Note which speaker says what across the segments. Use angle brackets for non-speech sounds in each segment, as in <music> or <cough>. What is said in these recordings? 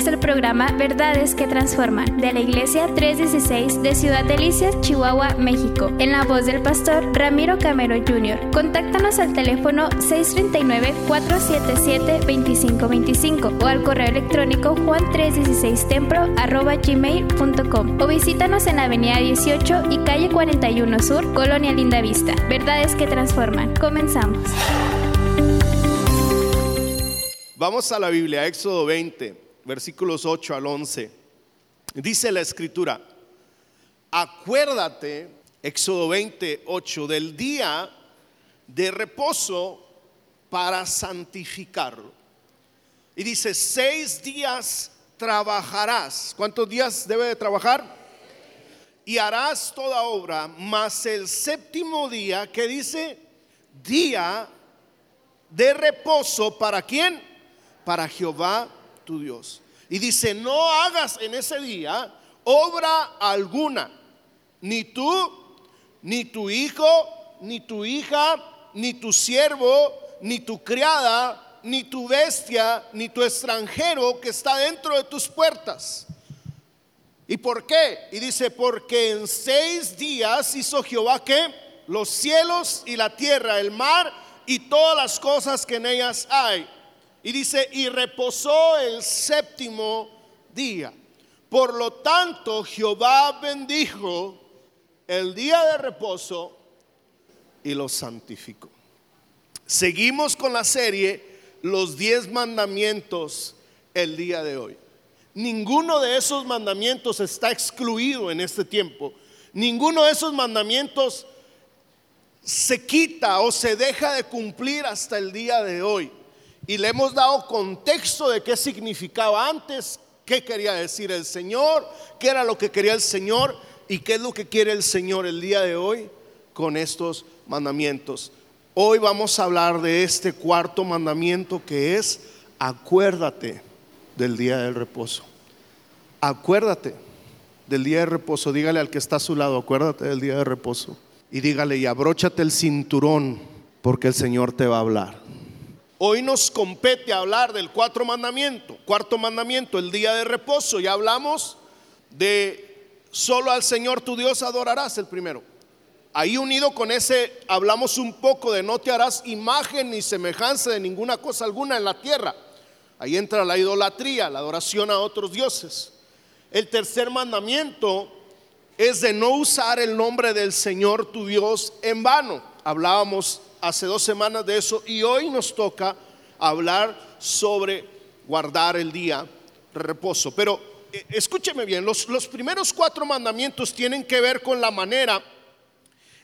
Speaker 1: es el programa Verdades que Transforman de la Iglesia 316 de Ciudad Delicias, Chihuahua, México, en la voz del pastor Ramiro Camero Jr. Contáctanos al teléfono 639-477-2525 o al correo electrónico juan316templo.gmail.com o visítanos en avenida 18 y calle 41 Sur, Colonia Linda Vista. Verdades que Transforman. Comenzamos.
Speaker 2: Vamos a la Biblia, Éxodo 20, versículos 8 al 11. Dice la escritura, acuérdate, Éxodo 20, 8, del día de reposo para santificarlo. Y dice, seis días trabajarás. ¿Cuántos días debe de trabajar? Y harás toda obra, más el séptimo día, que dice, día de reposo para quién? para Jehová tu Dios. Y dice, no hagas en ese día obra alguna, ni tú, ni tu hijo, ni tu hija, ni tu siervo, ni tu criada, ni tu bestia, ni tu extranjero que está dentro de tus puertas. ¿Y por qué? Y dice, porque en seis días hizo Jehová que los cielos y la tierra, el mar y todas las cosas que en ellas hay y dice, y reposó el séptimo día. Por lo tanto, Jehová bendijo el día de reposo y lo santificó. Seguimos con la serie Los diez mandamientos el día de hoy. Ninguno de esos mandamientos está excluido en este tiempo. Ninguno de esos mandamientos se quita o se deja de cumplir hasta el día de hoy y le hemos dado contexto de qué significaba antes, qué quería decir el Señor, qué era lo que quería el Señor y qué es lo que quiere el Señor el día de hoy con estos mandamientos. Hoy vamos a hablar de este cuarto mandamiento que es acuérdate del día del reposo. Acuérdate del día de reposo. Dígale al que está a su lado, acuérdate del día de reposo. Y dígale, y abróchate el cinturón porque el Señor te va a hablar. Hoy nos compete hablar del cuarto mandamiento. Cuarto mandamiento, el día de reposo. Ya hablamos de solo al Señor tu Dios adorarás, el primero. Ahí unido con ese hablamos un poco de no te harás imagen ni semejanza de ninguna cosa alguna en la tierra. Ahí entra la idolatría, la adoración a otros dioses. El tercer mandamiento es de no usar el nombre del Señor tu Dios en vano. Hablábamos hace dos semanas de eso y hoy nos toca hablar sobre guardar el día de reposo. Pero eh, escúcheme bien, los, los primeros cuatro mandamientos tienen que ver con la manera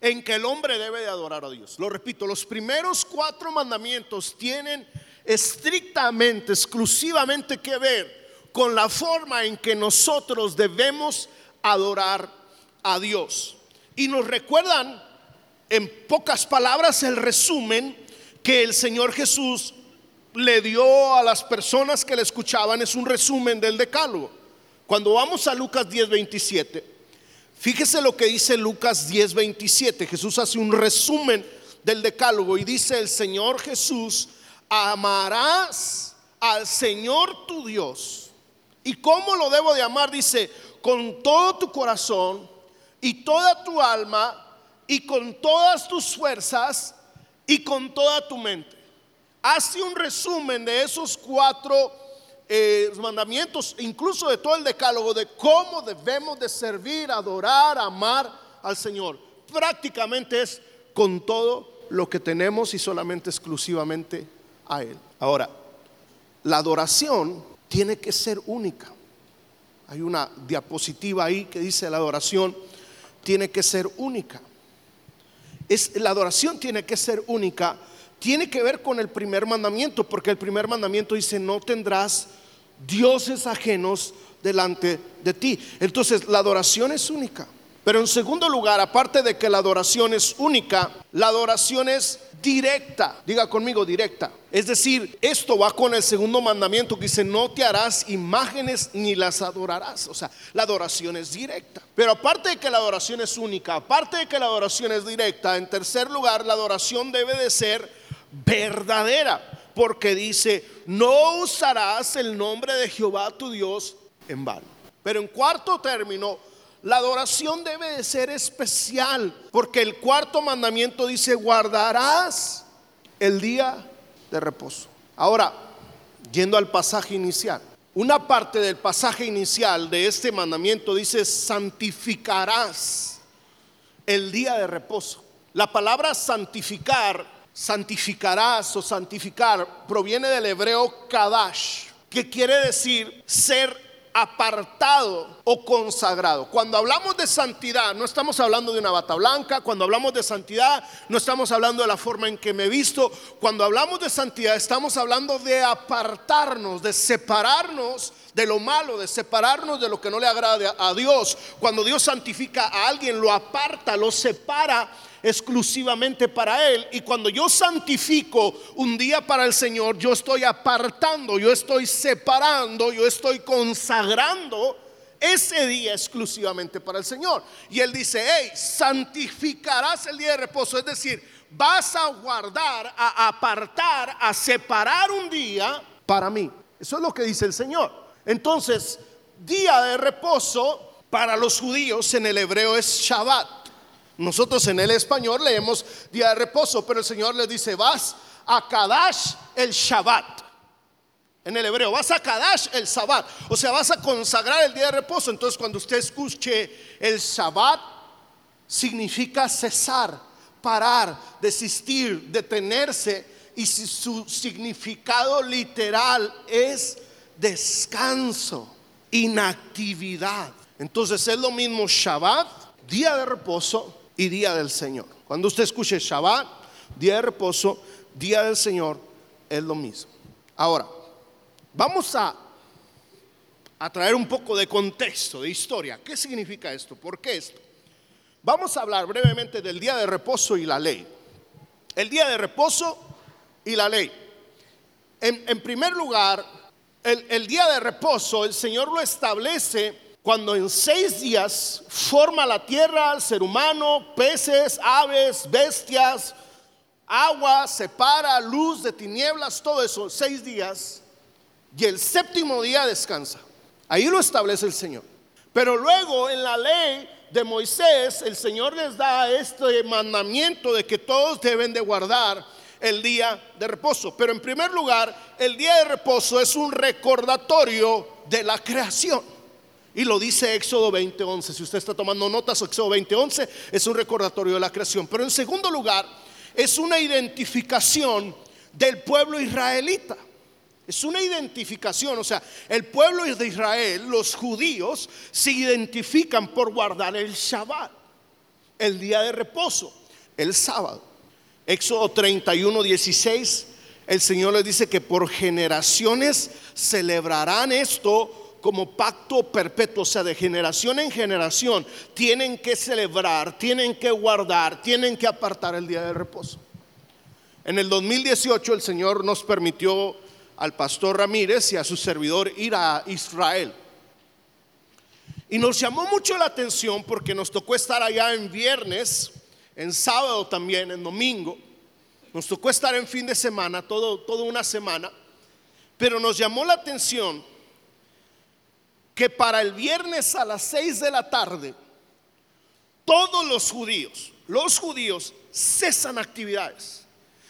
Speaker 2: en que el hombre debe de adorar a Dios. Lo repito, los primeros cuatro mandamientos tienen estrictamente, exclusivamente que ver con la forma en que nosotros debemos adorar a Dios. Y nos recuerdan en pocas palabras el resumen que el Señor Jesús le dio a las personas que le escuchaban es un resumen del decálogo. Cuando vamos a Lucas 10:27, fíjese lo que dice Lucas 10:27. Jesús hace un resumen del decálogo y dice el Señor Jesús, amarás al Señor tu Dios. ¿Y cómo lo debo de amar? Dice, con todo tu corazón y toda tu alma y con todas tus fuerzas y con toda tu mente. Hace un resumen de esos cuatro eh, mandamientos, incluso de todo el decálogo, de cómo debemos de servir, adorar, amar al Señor. Prácticamente es con todo lo que tenemos y solamente exclusivamente a Él. Ahora, la adoración tiene que ser única. Hay una diapositiva ahí que dice la adoración tiene que ser única es, la adoración tiene que ser única, tiene que ver con el primer mandamiento, porque el primer mandamiento dice, no tendrás dioses ajenos delante de ti. Entonces, la adoración es única. Pero en segundo lugar, aparte de que la adoración es única, la adoración es directa. Diga conmigo, directa. Es decir, esto va con el segundo mandamiento que dice, no te harás imágenes ni las adorarás. O sea, la adoración es directa. Pero aparte de que la adoración es única, aparte de que la adoración es directa, en tercer lugar, la adoración debe de ser verdadera. porque dice, no usarás el nombre de Jehová tu Dios en vano. Pero en cuarto término, la adoración debe de ser especial, porque el cuarto mandamiento dice, guardarás el día de reposo. Ahora, yendo al pasaje inicial, una parte del pasaje inicial de este mandamiento dice, santificarás el día de reposo. La palabra santificar, santificarás o santificar, proviene del hebreo kadash, que quiere decir ser apartado o consagrado. Cuando hablamos de santidad, no estamos hablando de una bata blanca, cuando hablamos de santidad, no estamos hablando de la forma en que me he visto, cuando hablamos de santidad, estamos hablando de apartarnos, de separarnos de lo malo, de separarnos de lo que no le agrada a Dios. Cuando Dios santifica a alguien, lo aparta, lo separa exclusivamente para Él. Y cuando yo santifico un día para el Señor, yo estoy apartando, yo estoy separando, yo estoy consagrando ese día exclusivamente para el Señor. Y Él dice, hey, santificarás el día de reposo. Es decir, vas a guardar, a apartar, a separar un día para mí. Eso es lo que dice el Señor. Entonces, día de reposo para los judíos en el hebreo es Shabbat. Nosotros en el español leemos día de reposo, pero el Señor le dice, vas a Kadash el Shabbat. En el hebreo, vas a Kadash el Shabbat. O sea, vas a consagrar el día de reposo. Entonces, cuando usted escuche el Shabbat, significa cesar, parar, desistir, detenerse. Y si su significado literal es descanso, inactividad. Entonces es lo mismo Shabbat, día de reposo, y día del Señor. Cuando usted escuche Shabbat, día de reposo, día del Señor, es lo mismo. Ahora, vamos a, traer un poco de contexto, de historia. ¿Qué significa esto? ¿Por qué esto? Vamos a hablar brevemente del día de reposo y la ley. El día de reposo y la ley. En, primer lugar, el día de reposo, el Señor lo establece cuando en seis días forma la tierra, ser humano, peces, aves, bestias, agua, separa, luz de tinieblas, todo eso, seis días, y el séptimo día descansa. Ahí lo establece el Señor. Pero luego en la ley de Moisés, el Señor les da este mandamiento de que todos deben de guardar el día de reposo. Pero en primer lugar, el día de reposo es un recordatorio de la creación. Y lo dice Éxodo 20:11. Si usted está tomando notas, Éxodo 20:11 es un recordatorio de la creación. Pero en segundo lugar, es una identificación del pueblo israelita. Es una identificación, o sea, el pueblo de Israel, los judíos, se identifican por guardar el Shabbat, el día de reposo, el sábado. Éxodo 31, 16, el Señor les dice que por generaciones celebrarán esto como pacto perpetuo, o sea, de generación en generación, tienen que celebrar, tienen que guardar, tienen que apartar el día de reposo. En el 2018 el Señor nos permitió al pastor Ramírez y a su servidor ir a Israel. Y nos llamó mucho la atención porque nos tocó estar allá en viernes, en sábado también, en domingo. Nos tocó estar en fin de semana, todo, toda una semana. Pero nos llamó la atención que para el viernes a las seis de la tarde, todos los judíos, los judíos cesan actividades.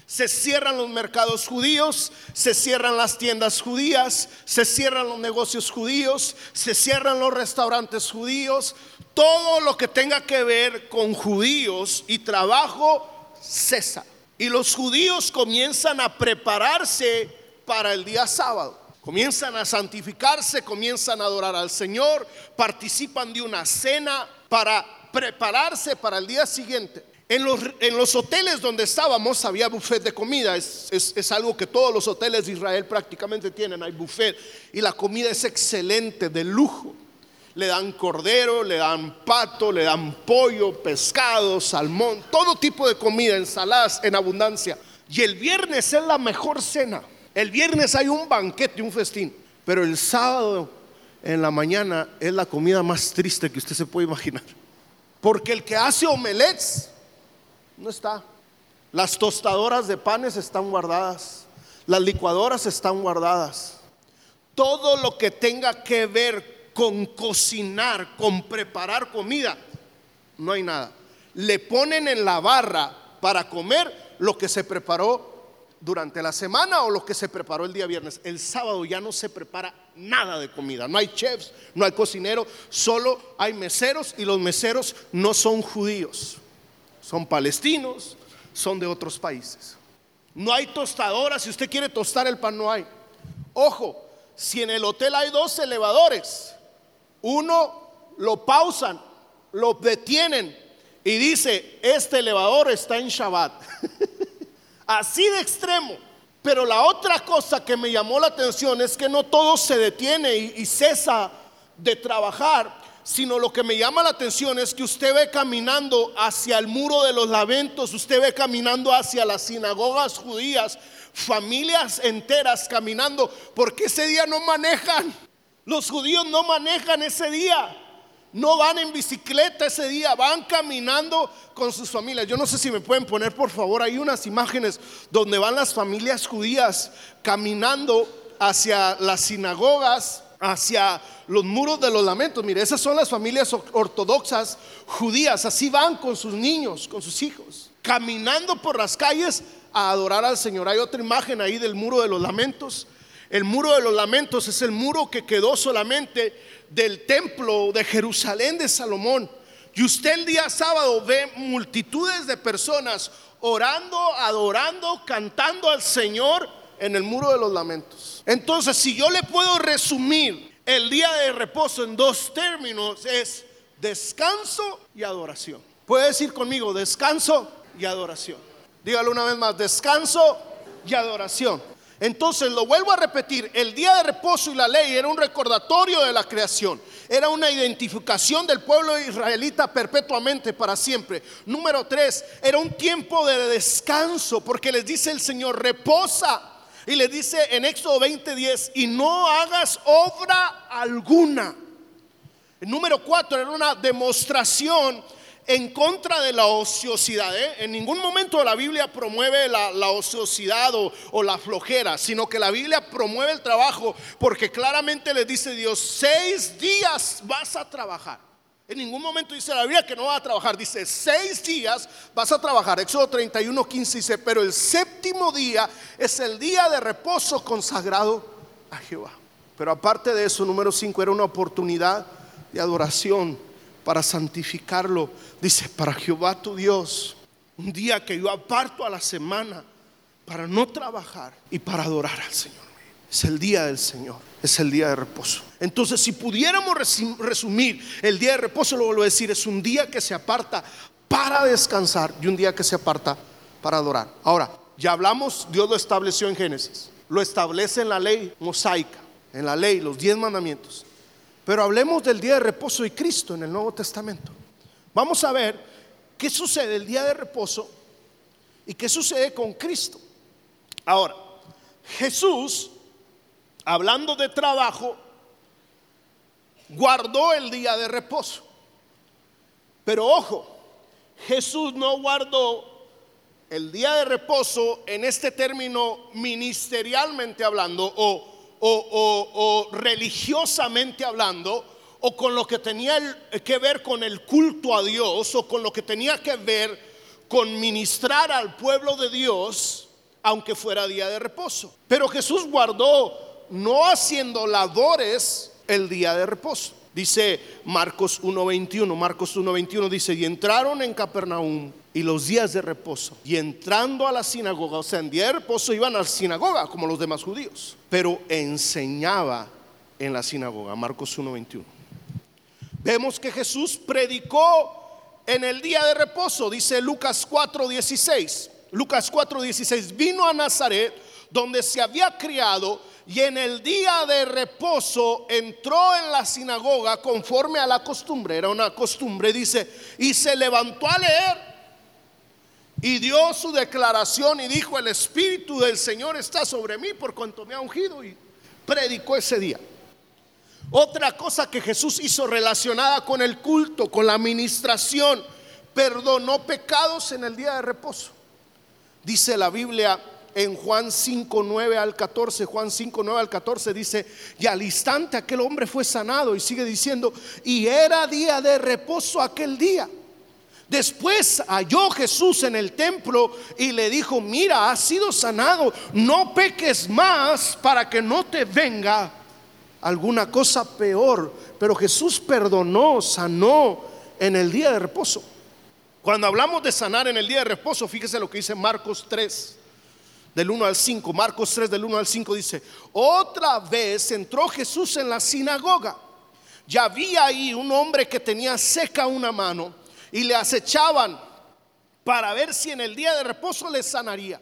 Speaker 2: Se cierran los mercados judíos, se cierran las tiendas judías, se cierran los negocios judíos, se cierran los restaurantes judíos. Todo lo que tenga que ver con judíos y trabajo cesa. Y los judíos comienzan a prepararse para el día sábado. Comienzan a santificarse, comienzan a adorar al Señor, participan de una cena para prepararse para el día siguiente. En los, en los hoteles donde estábamos había buffet de comida, es, es, algo que todos los hoteles de Israel prácticamente tienen, hay buffet y la comida es excelente, de lujo. Le dan cordero, le dan pato, le dan pollo, pescado, salmón, todo tipo de comida, ensaladas en abundancia. Y el viernes es la mejor cena. El viernes hay un banquete, un festín, pero el sábado en la mañana es la comida más triste que usted se puede imaginar. Porque el que hace omelets no está. Las tostadoras de panes están guardadas. Las licuadoras están guardadas. Todo lo que tenga que ver con cocinar, con preparar comida, no hay nada. Le ponen en la barra para comer lo que se preparó durante la semana o lo que se preparó el día viernes. El sábado ya no se prepara nada de comida. No hay chefs, no hay cocinero, solo hay meseros y los meseros no son judíos. Son palestinos, son de otros países. No hay tostadoras, si usted quiere tostar el pan no hay. Ojo, si en el hotel hay dos elevadores, uno lo pausan, lo detienen y dice, este elevador está en Shabbat. <laughs> Así de extremo. Pero la otra cosa que me llamó la atención es que no todo se detiene y, cesa de trabajar, sino lo que me llama la atención es que usted ve caminando hacia el muro de los lamentos, usted ve caminando hacia las sinagogas judías, familias enteras caminando, porque ese día no manejan. Los judíos no manejan ese día. No van en bicicleta ese día, van caminando con sus familias. Yo no sé si me pueden poner por favor hay unas imágenes donde van las familias judías caminando hacia las sinagogas, hacia los muros de los lamentos. Mire, esas son las familias ortodoxas judías. Así van con sus niños, con sus hijos, caminando por las calles a adorar al Señor. Hay otra imagen ahí del muro de los lamentos. El muro de los lamentos es el muro que quedó solamente del templo de Jerusalén de Salomón. Y usted el día sábado ve multitudes de personas orando, adorando, cantando al Señor en el muro de los lamentos. Entonces, si yo le puedo resumir el día de reposo en dos términos, es descanso y adoración. Puede decir conmigo, descanso y adoración. Dígalo una vez más, descanso y adoración. Entonces, lo vuelvo a repetir, el día de reposo y la ley era un recordatorio de la creación, era una identificación del pueblo israelita perpetuamente para siempre. Número tres, era un tiempo de descanso, porque les dice el Señor, reposa. Y le dice en Éxodo 20:10, y no hagas obra alguna. El número cuatro era una demostración en contra de la ociosidad. ¿eh? En ningún momento la Biblia promueve la, ociosidad o, la flojera, sino que la Biblia promueve el trabajo porque claramente le dice Dios, seis días vas a trabajar. En ningún momento dice la Biblia que no va a trabajar, dice seis días vas a trabajar. Éxodo 31, 15 dice, pero el séptimo día es el día de reposo consagrado a Jehová. Pero aparte de eso, número 5 era una oportunidad de adoración para santificarlo. Dice, para Jehová tu Dios, un día que yo aparto a la semana para no trabajar y para adorar al Señor. Es el día del Señor, es el día de reposo. Entonces, si pudiéramos resumir el día de reposo, lo vuelvo a decir, es un día que se aparta para descansar y un día que se aparta para adorar. Ahora, ya hablamos, Dios lo estableció en Génesis, lo establece en la ley mosaica, en la ley, los diez mandamientos. Pero hablemos del día de reposo y Cristo en el Nuevo Testamento. Vamos a ver qué sucede el día de reposo y qué sucede con Cristo. Ahora, Jesús, hablando de trabajo, guardó el día de reposo. Pero ojo, Jesús no guardó el día de reposo en este término ministerialmente hablando o o, religiosamente hablando, o con lo que tenía que ver con el culto a Dios, o con lo que tenía que ver con ministrar al pueblo de Dios, aunque fuera día de reposo. Pero Jesús guardó no haciendo labores el día de reposo. Dice Marcos 1.21, Marcos 1.21 dice, y entraron en Capernaum y los días de reposo. Y entrando a la sinagoga, o sea, en día de reposo iban a la sinagoga como los demás judíos, pero enseñaba en la sinagoga, Marcos 1:21. Vemos que Jesús predicó en el día de reposo, dice Lucas 4:16. Lucas 4:16 vino a Nazaret, donde se había criado, y en el día de reposo entró en la sinagoga conforme a la costumbre, era una costumbre, dice, y se levantó a leer y dio su declaración y dijo, el Espíritu del Señor está sobre mí por cuanto me ha ungido y predicó ese día. Otra cosa que Jesús hizo relacionada con el culto, con la administración, perdonó pecados en el día de reposo. Dice la Biblia en Juan 5, 9 al 14. Juan 5, 9 al 14 dice, y al instante aquel hombre fue sanado y sigue diciendo, y era día de reposo aquel día. Después halló Jesús en el templo y le dijo, mira, has sido sanado, no peques más para que no te venga alguna cosa peor. Pero Jesús perdonó, sanó en el día de reposo. Cuando hablamos de sanar en el día de reposo, fíjese lo que dice Marcos 3 del 1 al 5. Marcos 3 del 1 al 5 dice, otra vez entró Jesús en la sinagoga. Ya había ahí un hombre que tenía seca una mano y le acechaban para ver si en el día de reposo le sanaría,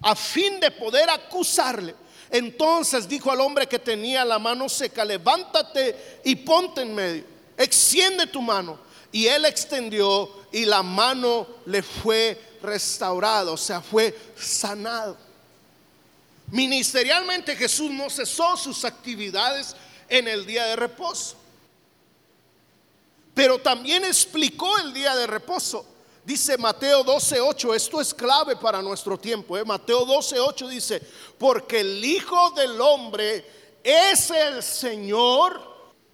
Speaker 2: a fin de poder acusarle. Entonces dijo al hombre que tenía la mano seca, levántate y ponte en medio, extiende tu mano. Y él extendió y la mano le fue restaurado, o sea, fue sanado. Ministerialmente Jesús no cesó sus actividades en el día de reposo, pero también explicó el día de reposo. Dice Mateo 12:8, esto es clave para nuestro tiempo. ¿eh? Mateo 12:8 dice, porque el Hijo del Hombre es el Señor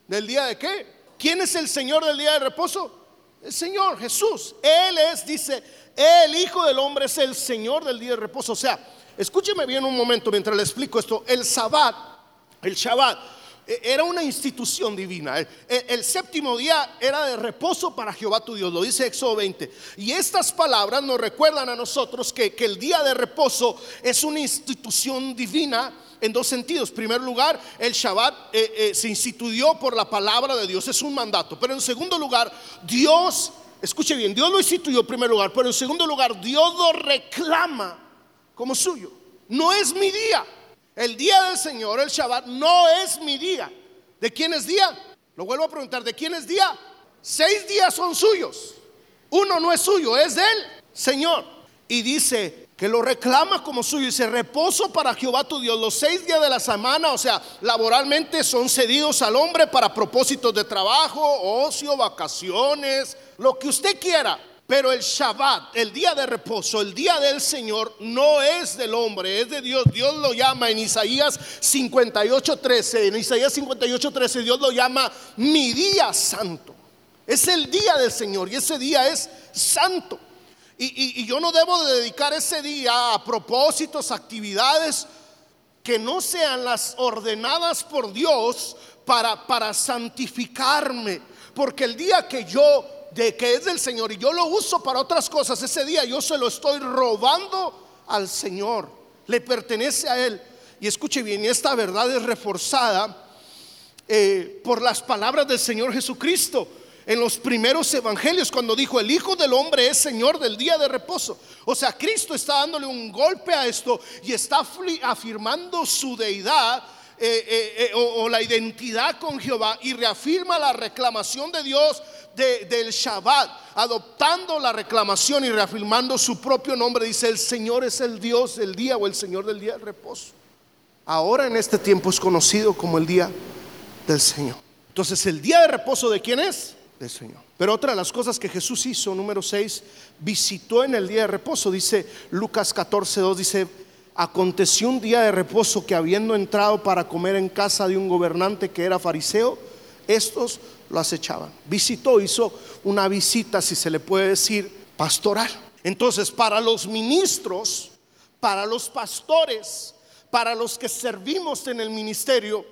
Speaker 2: del día de qué? ¿Quién es el Señor del día de reposo? El Señor Jesús. Él es, dice, el Hijo del Hombre es el Señor del día de reposo. O sea, escúcheme bien un momento mientras le explico esto. El Sabbat, el Shabbat, era una institución divina. El, séptimo día era de reposo para Jehová tu Dios, lo dice Éxodo 20. Y estas palabras nos recuerdan a nosotros que, el día de reposo es una institución divina en dos sentidos. En primer lugar, el Shabbat eh, eh, se instituyó por la palabra de Dios, es un mandato. Pero en segundo lugar, Dios Escuche bien, Dios lo instituyó en primer lugar, pero en segundo lugar, Dios lo reclama como suyo. No es mi día. El día del Señor, el Shabbat, no es mi día. ¿De quién es día? Lo vuelvo a preguntar, ¿de quién es día? Seis días son suyos. Uno no es suyo, es del Señor. Y dice que lo reclama como suyo. Dice, reposo para Jehová tu Dios. Los seis días de la semana, o sea, laboralmente son cedidos al hombre para propósitos de trabajo, ocio, vacaciones, lo que usted quiera. Pero el Shabbat, el día de reposo, el día del Señor, no es del hombre, es de Dios. Dios lo llama en Isaías 58:13. En Isaías 58:13 Dios lo llama mi día santo. Es el día del Señor y ese día es santo. Y, y yo no debo de dedicar ese día a propósitos, actividades que no sean las ordenadas por Dios para, para santificarme. Porque el día que yo de que es del Señor y yo lo uso para otras cosas, ese día yo se lo estoy robando al Señor. Le pertenece a Él. Y escuche bien, esta verdad es reforzada eh, por las palabras del Señor Jesucristo en los primeros evangelios cuando dijo el Hijo del Hombre es Señor del día de reposo. O sea, Cristo está dándole un golpe a esto y está afirmando su deidad eh, eh, o, la identidad con Jehová y reafirma la reclamación de Dios del Shabbat, adoptando la reclamación y reafirmando su propio nombre. Dice, el Señor es el Dios del día o el Señor del día de reposo. Ahora en este tiempo es conocido como el día del Señor. Entonces, ¿el día de reposo de quién es? Del Señor. Pero otra de las cosas que Jesús hizo, número 6, visitó en el día de reposo. Dice Lucas 14, 2, dice, aconteció un día de reposo que habiendo entrado para comer en casa de un gobernante que era fariseo, estos lo acechaban. Visitó, hizo una visita, si se le puede decir, pastoral. Entonces, para los ministros, para los pastores, para los que servimos en el ministerio,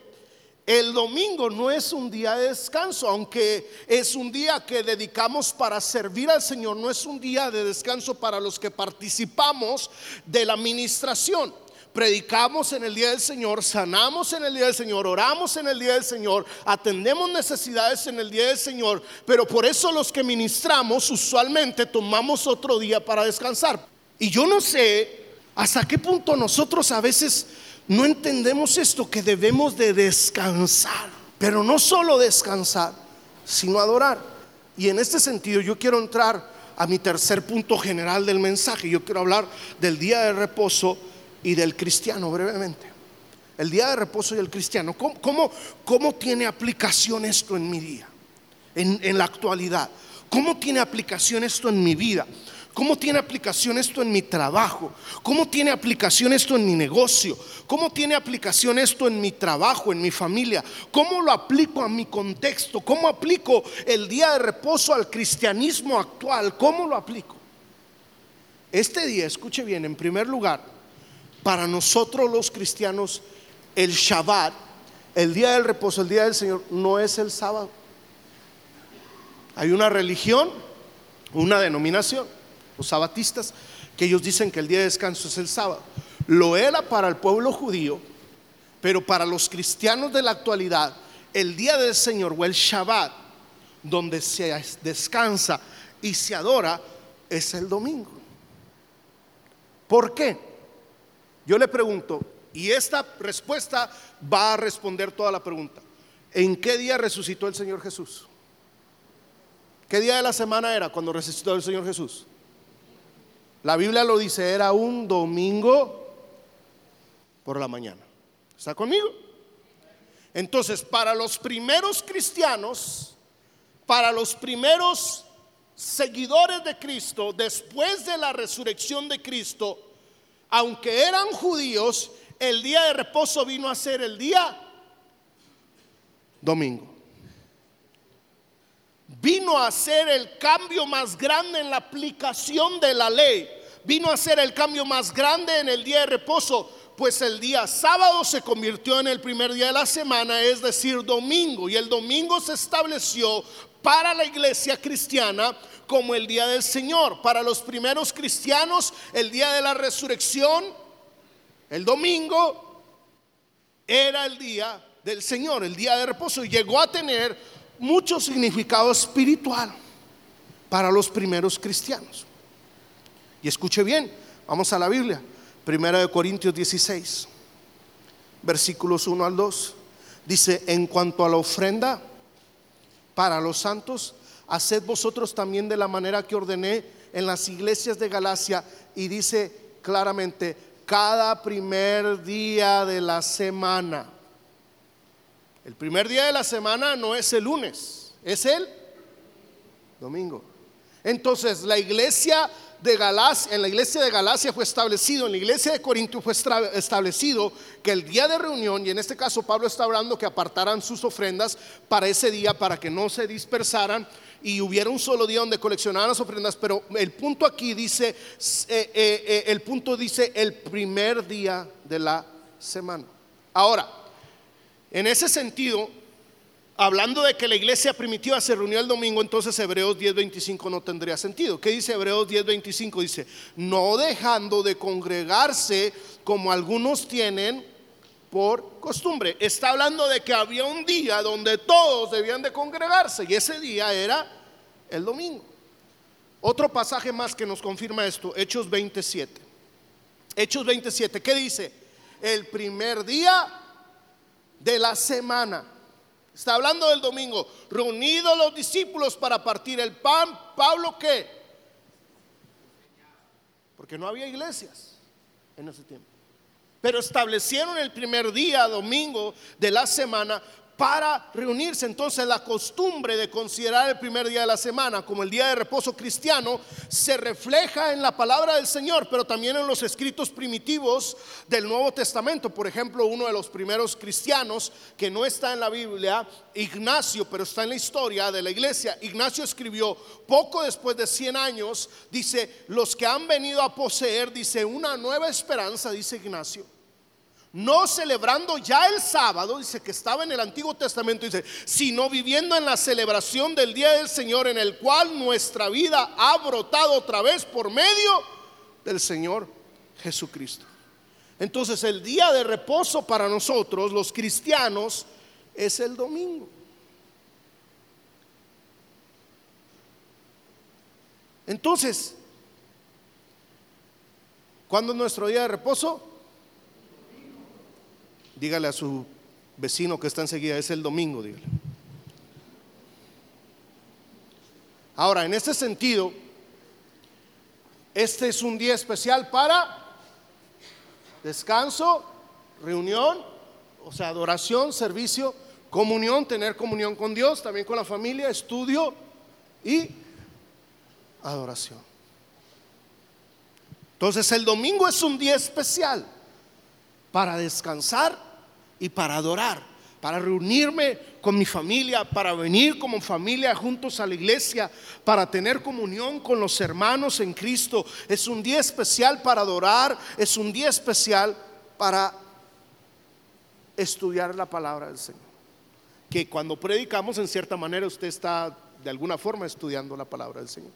Speaker 2: el domingo no es un día de descanso, aunque es un día que dedicamos para servir al Señor, no es un día de descanso para los que participamos de la administración predicamos en el día del Señor, sanamos en el día del Señor, oramos en el día del Señor, atendemos necesidades en el día del Señor, pero por eso los que ministramos usualmente tomamos otro día para descansar. Y yo no sé hasta qué punto nosotros a veces no entendemos esto, que debemos de descansar, pero no solo descansar, sino adorar. Y en este sentido yo quiero entrar a mi tercer punto general del mensaje. Yo quiero hablar del día de reposo y del cristiano brevemente. El día de reposo y el cristiano. ¿Cómo, cómo, tiene aplicación esto en mi día? En, en la actualidad. ¿Cómo tiene aplicación esto en mi vida? ¿Cómo tiene aplicación esto en mi trabajo? ¿Cómo tiene aplicación esto en mi negocio? ¿Cómo tiene aplicación esto en mi trabajo, en mi familia? ¿Cómo lo aplico a mi contexto? ¿Cómo aplico el día de reposo al cristianismo actual? ¿Cómo lo aplico? Este día, escuche bien, en primer lugar, para nosotros los cristianos, el Shabbat, el día del reposo, el día del Señor, no es el sábado. Hay una religión, una denominación los sabatistas, que ellos dicen que el día de descanso es el sábado. Lo era para el pueblo judío, pero para los cristianos de la actualidad, el día del Señor o el Shabbat, donde se descansa y se adora, es el domingo. ¿Por qué? Yo le pregunto, y esta respuesta va a responder toda la pregunta. ¿En qué día resucitó el Señor Jesús? ¿Qué día de la semana era cuando resucitó el Señor Jesús? La Biblia lo dice, era un domingo por la mañana. ¿Está conmigo? Entonces, para los primeros cristianos, para los primeros seguidores de Cristo, después de la resurrección de Cristo, aunque eran judíos, el día de reposo vino a ser el día domingo. Vino a ser el cambio más grande en la aplicación de la ley vino a ser el cambio más grande en el día de reposo, pues el día sábado se convirtió en el primer día de la semana, es decir, domingo, y el domingo se estableció para la iglesia cristiana como el día del Señor. Para los primeros cristianos, el día de la resurrección, el domingo, era el día del Señor, el día de reposo, y llegó a tener mucho significado espiritual para los primeros cristianos. Y escuche bien, vamos a la Biblia. Primera de Corintios 16, versículos 1 al 2. Dice, en cuanto a la ofrenda para los santos, haced vosotros también de la manera que ordené en las iglesias de Galacia. Y dice claramente, cada primer día de la semana. El primer día de la semana no es el lunes, es el domingo. Entonces la iglesia de en la iglesia de Galacia fue establecido, en la iglesia de Corinto fue establecido que el día de reunión, y en este caso Pablo está hablando que apartaran sus ofrendas para ese día, para que no se dispersaran y hubiera un solo día donde coleccionaran las ofrendas, pero el punto aquí dice, eh, eh, eh, el punto dice el primer día de la semana. Ahora, en ese sentido, hablando de que la iglesia primitiva se reunió el domingo, entonces Hebreos 10:25 no tendría sentido. ¿Qué dice Hebreos 10:25? Dice, no dejando de congregarse como algunos tienen por costumbre. Está hablando de que había un día donde todos debían de congregarse y ese día era el domingo. Otro pasaje más que nos confirma esto, Hechos 27. Hechos 27, ¿qué dice? El primer día de la semana Está hablando del domingo. Reunidos los discípulos para partir el pan, Pablo qué? Porque no había iglesias en ese tiempo. Pero establecieron el primer día, domingo de la semana, para reunirse. Entonces la costumbre de considerar el primer día de la semana como el día de reposo cristiano se refleja en la palabra del Señor, pero también en los escritos primitivos del Nuevo Testamento. Por ejemplo, uno de los primeros cristianos que no está en la Biblia, Ignacio, pero está en la historia de la iglesia. Ignacio escribió poco después de 100 años, dice, los que han venido a poseer, dice, una nueva esperanza, dice Ignacio no celebrando ya el sábado, dice que estaba en el Antiguo Testamento, dice, sino viviendo en la celebración del Día del Señor, en el cual nuestra vida ha brotado otra vez por medio del Señor Jesucristo. Entonces el día de reposo para nosotros, los cristianos, es el domingo. Entonces, ¿cuándo es nuestro día de reposo? Dígale a su vecino que está enseguida, es el domingo, dígale. Ahora, en este sentido, este es un día especial para descanso, reunión, o sea, adoración, servicio, comunión, tener comunión con Dios, también con la familia, estudio y adoración. Entonces el domingo es un día especial para descansar y para adorar, para reunirme con mi familia, para venir como familia juntos a la iglesia, para tener comunión con los hermanos en Cristo. Es un día especial para adorar, es un día especial para estudiar la palabra del Señor. Que cuando predicamos, en cierta manera, usted está de alguna forma estudiando la palabra del Señor.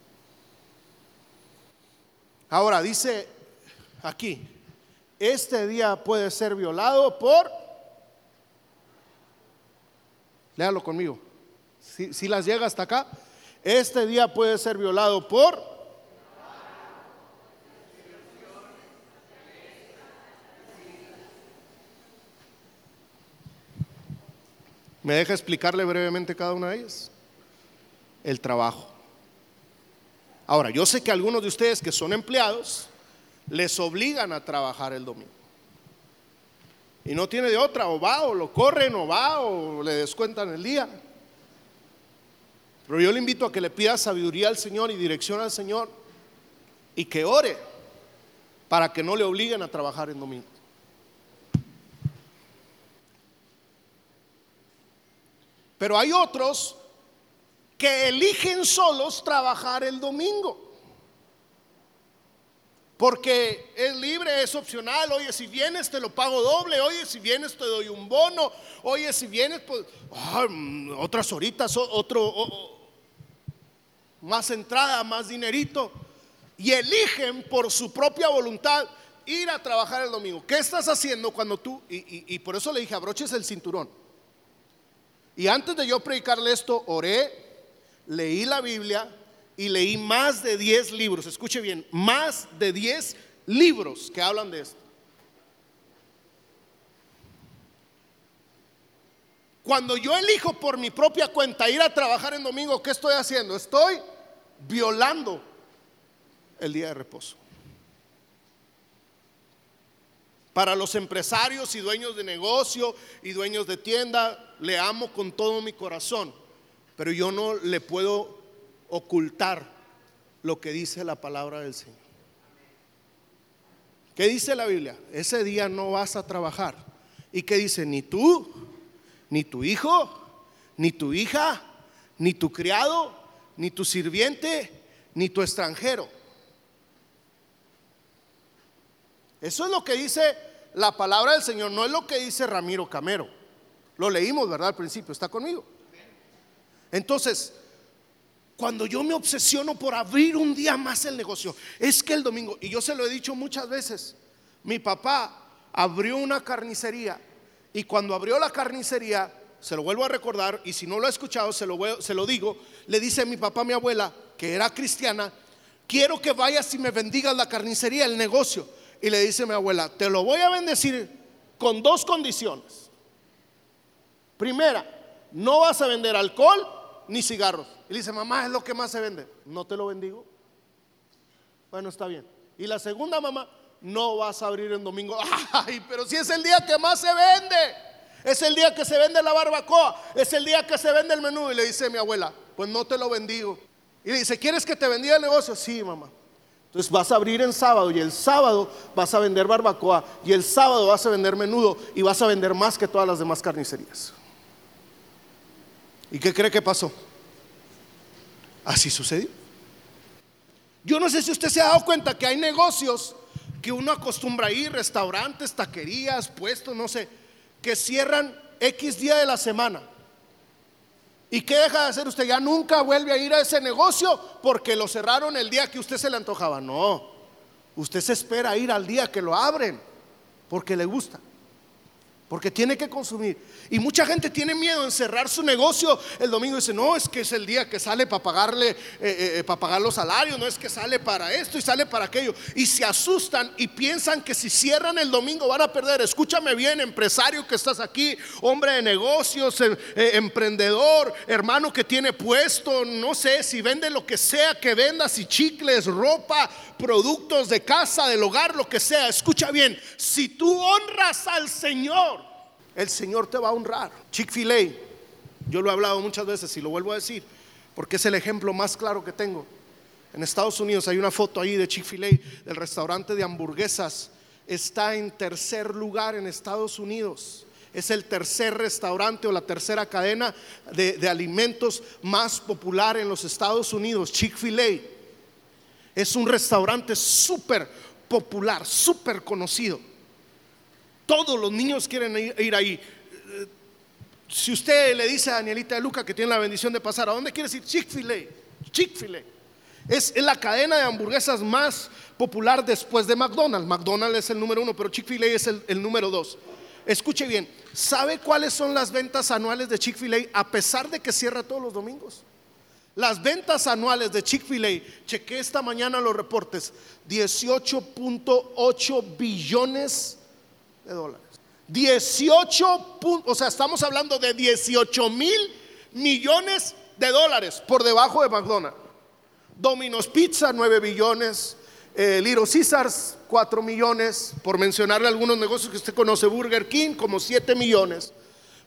Speaker 2: Ahora dice aquí, este día puede ser violado por, léalo conmigo, si, las llega hasta acá, este día puede ser violado por... ¿Me deja explicarle brevemente cada una de ellas? El trabajo. Ahora, yo sé que algunos de ustedes que son empleados les obligan a trabajar el domingo. Y no tiene de otra, o va, o lo corren, o va, o le descuentan el día. Pero yo le invito a que le pida sabiduría al Señor y dirección al Señor y que ore para que no le obliguen a trabajar el domingo. Pero hay otros que eligen solos trabajar el domingo. Porque es libre, es opcional. Oye, si vienes te lo pago doble. Oye, si vienes te doy un bono. Oye, si vienes, pues ah, otras horitas, otro, más entrada, más dinerito. Y eligen por su propia voluntad ir a trabajar el domingo. ¿Qué estás haciendo cuando tú? Y, y por eso le dije, abroches el cinturón. Y antes de yo predicarle esto, oré leí la Biblia y leí más de 10 libros, escuche bien, más de 10 libros que hablan de esto. Cuando yo elijo por mi propia cuenta ir a trabajar en domingo, ¿qué estoy haciendo? Estoy violando el día de reposo. Para los empresarios y dueños de negocio y dueños de tienda, le amo con todo mi corazón pero yo no le puedo ocultar lo que dice la palabra del Señor. ¿Qué dice la Biblia? Ese día no vas a trabajar. ¿Y qué dice? Ni tú, ni tu hijo, ni tu hija, ni tu criado, ni tu sirviente, ni tu extranjero. Eso es lo que dice la palabra del Señor, no es lo que dice Ramiro Camero. Lo leímos, ¿verdad? Al principio, ¿está conmigo? Entonces, cuando yo me obsesiono por abrir un día más el negocio, es que el domingo, y yo se lo he dicho muchas veces, mi papá abrió una carnicería y cuando abrió la carnicería, se lo vuelvo a recordar, y si no lo ha escuchado, se lo, se lo digo, le dice a mi papá, a mi abuela, que era cristiana, quiero que vayas y me bendigas la carnicería, el negocio. Y le dice a mi abuela, te lo voy a bendecir con dos condiciones. Primera, no vas a vender alcohol ni cigarros. Y le dice, mamá, es lo que más se vende. No te lo bendigo. Bueno, está bien. Y la segunda, mamá, no vas a abrir en domingo. <laughs> Ay, pero si es el día que más se vende. Es el día que se vende la barbacoa. Es el día que se vende el menú. Y le dice mi abuela, pues no te lo bendigo. Y le dice, ¿quieres que te bendiga el negocio? Sí, mamá. Entonces vas a abrir en sábado y el sábado vas a vender barbacoa y el sábado vas a vender menudo y vas a vender más que todas las demás carnicerías. ¿Y qué cree que pasó? Así sucedió. Yo no sé si usted se ha dado cuenta que hay negocios que uno acostumbra ir, restaurantes, taquerías, puestos, no sé, que cierran X día de la semana. ¿Y qué deja de hacer usted? Ya nunca vuelve a ir a ese negocio porque lo cerraron el día que usted se le antojaba. No, usted se espera ir al día que lo abren porque le gusta porque tiene que consumir. Y mucha gente tiene miedo en cerrar su negocio el domingo. Dice, no, es que es el día que sale para pagarle, eh, eh, eh, para pagar los salarios, no es que sale para esto y sale para aquello. Y se asustan y piensan que si cierran el domingo van a perder. Escúchame bien, empresario que estás aquí, hombre de negocios, emprendedor, hermano que tiene puesto, no sé, si vende lo que sea que venda, si chicles, ropa, productos de casa, del hogar, lo que sea. Escucha bien, si tú honras al Señor, el Señor te va a honrar. Chick-fil-A, yo lo he hablado muchas veces y lo vuelvo a decir, porque es el ejemplo más claro que tengo. En Estados Unidos hay una foto ahí de Chick-fil-A, del restaurante de hamburguesas. Está en tercer lugar en Estados Unidos. Es el tercer restaurante o la tercera cadena de, de alimentos más popular en los Estados Unidos, Chick-fil-A. Es un restaurante súper popular, súper conocido. Todos los niños quieren ir, ahí. Si usted le dice a Danielita de Luca que tiene la bendición de pasar, ¿a dónde quiere ir? Chick-fil-A. Chick-fil-A. Es, es la cadena de hamburguesas más popular después de McDonald's. McDonald's es el número uno, pero Chick-fil-A es el, el número dos. Escuche bien, ¿sabe cuáles son las ventas anuales de Chick-fil-A a pesar de que cierra todos los domingos? Las ventas anuales de Chick-fil-A, chequé esta mañana los reportes, 18.8 billones dólares. 18, pun- o sea, estamos hablando de 18 mil millones de dólares por debajo de McDonald's. Domino's Pizza, 9 billones. Eh, Little Caesars, 4 millones. Por mencionarle algunos negocios que usted conoce, Burger King, como 7 millones.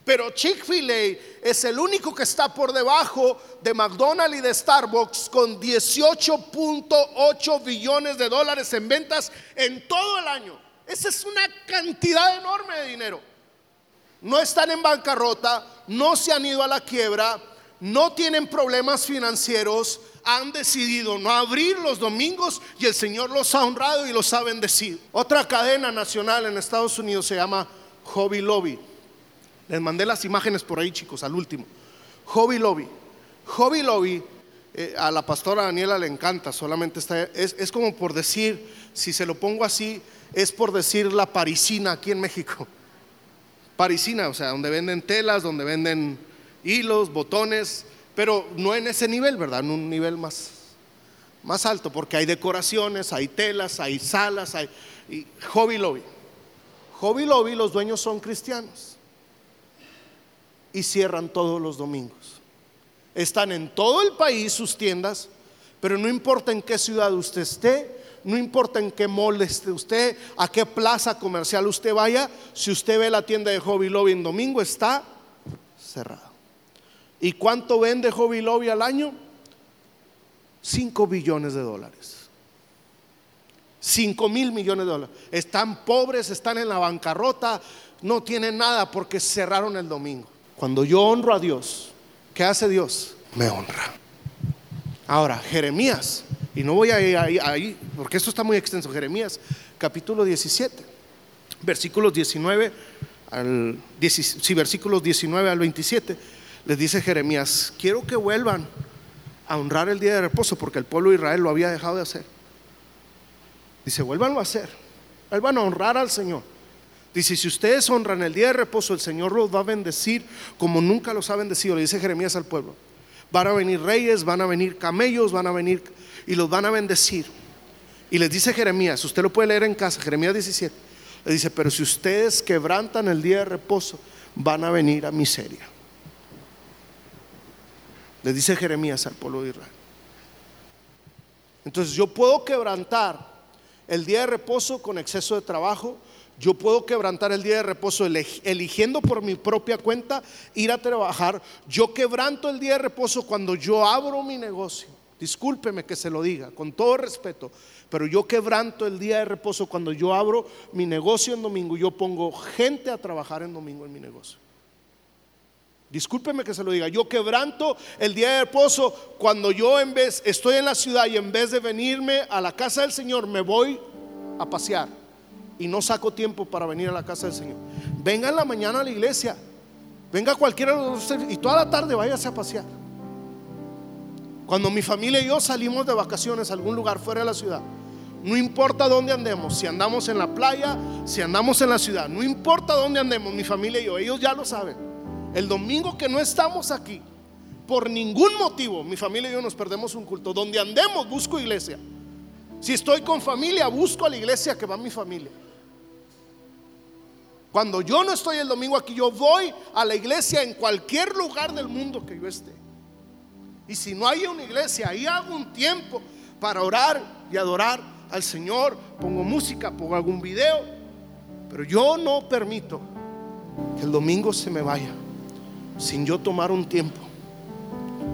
Speaker 2: Pero Chick-fil-A es el único que está por debajo de McDonald's y de Starbucks con 18.8 billones de dólares en ventas en todo el año. Esa es una cantidad enorme de dinero. No están en bancarrota, no se han ido a la quiebra, no tienen problemas financieros, han decidido no abrir los domingos y el Señor los ha honrado y los ha bendecido. Otra cadena nacional en Estados Unidos se llama Hobby Lobby. Les mandé las imágenes por ahí, chicos, al último. Hobby Lobby. Hobby Lobby, eh, a la pastora Daniela le encanta, solamente está, es, es como por decir, si se lo pongo así, es por decir la parisina aquí en México. Parisina, o sea, donde venden telas, donde venden hilos, botones, pero no en ese nivel, ¿verdad? En un nivel más, más alto, porque hay decoraciones, hay telas, hay salas, hay Hobby Lobby. Hobby Lobby, los dueños son cristianos y cierran todos los domingos. Están en todo el país sus tiendas, pero no importa en qué ciudad usted esté, no importa en qué mall esté usted, a qué plaza comercial usted vaya, si usted ve la tienda de Hobby Lobby en domingo está cerrada. ¿Y cuánto vende Hobby Lobby al año? 5 billones de dólares. 5 mil millones de dólares. Están pobres, están en la bancarrota, no tienen nada porque cerraron el domingo. Cuando yo honro a Dios, ¿qué hace Dios? Me honra. Ahora, Jeremías, y no voy a ir ahí, porque esto está muy extenso, Jeremías, capítulo 17, versículos 19 al, 10 sí, versículos 19 al 27, les dice Jeremías, quiero que vuelvan a honrar el día de reposo, porque el pueblo de Israel lo había dejado de hacer. Dice, vuélvanlo a hacer, vuelvan a honrar al Señor. Dice, si ustedes honran el día de reposo, el Señor los va a bendecir como nunca los ha bendecido, le dice Jeremías al pueblo. Van a venir reyes, van a venir camellos, van a venir y los van a bendecir. Y les dice Jeremías, usted lo puede leer en casa, Jeremías 17. Le dice, pero si ustedes quebrantan el día de reposo, van a venir a miseria. Le dice Jeremías al pueblo de Israel. Entonces yo puedo quebrantar el día de reposo con exceso de trabajo. Yo puedo quebrantar el día de reposo eligiendo por mi propia cuenta ir a trabajar. Yo quebranto el día de reposo cuando yo abro mi negocio. Discúlpeme que se lo diga, con todo respeto, pero yo quebranto el día de reposo cuando yo abro mi negocio en domingo. Yo pongo gente a trabajar en domingo en mi negocio. Discúlpeme que se lo diga. Yo quebranto el día de reposo cuando yo en vez estoy en la ciudad y en vez de venirme a la casa del Señor me voy a pasear y no saco tiempo para venir a la casa del Señor. Venga en la mañana a la iglesia. Venga cualquiera de ustedes y toda la tarde váyase a pasear. Cuando mi familia y yo salimos de vacaciones a algún lugar fuera de la ciudad, no importa dónde andemos, si andamos en la playa, si andamos en la ciudad, no importa dónde andemos, mi familia y yo, ellos ya lo saben. El domingo que no estamos aquí, por ningún motivo, mi familia y yo nos perdemos un culto. Donde andemos, busco iglesia. Si estoy con familia, busco a la iglesia que va mi familia. Cuando yo no estoy el domingo aquí, yo voy a la iglesia en cualquier lugar del mundo que yo esté. Y si no hay una iglesia, ahí hago un tiempo para orar y adorar al Señor. Pongo música, pongo algún video. Pero yo no permito que el domingo se me vaya sin yo tomar un tiempo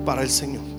Speaker 2: para el Señor.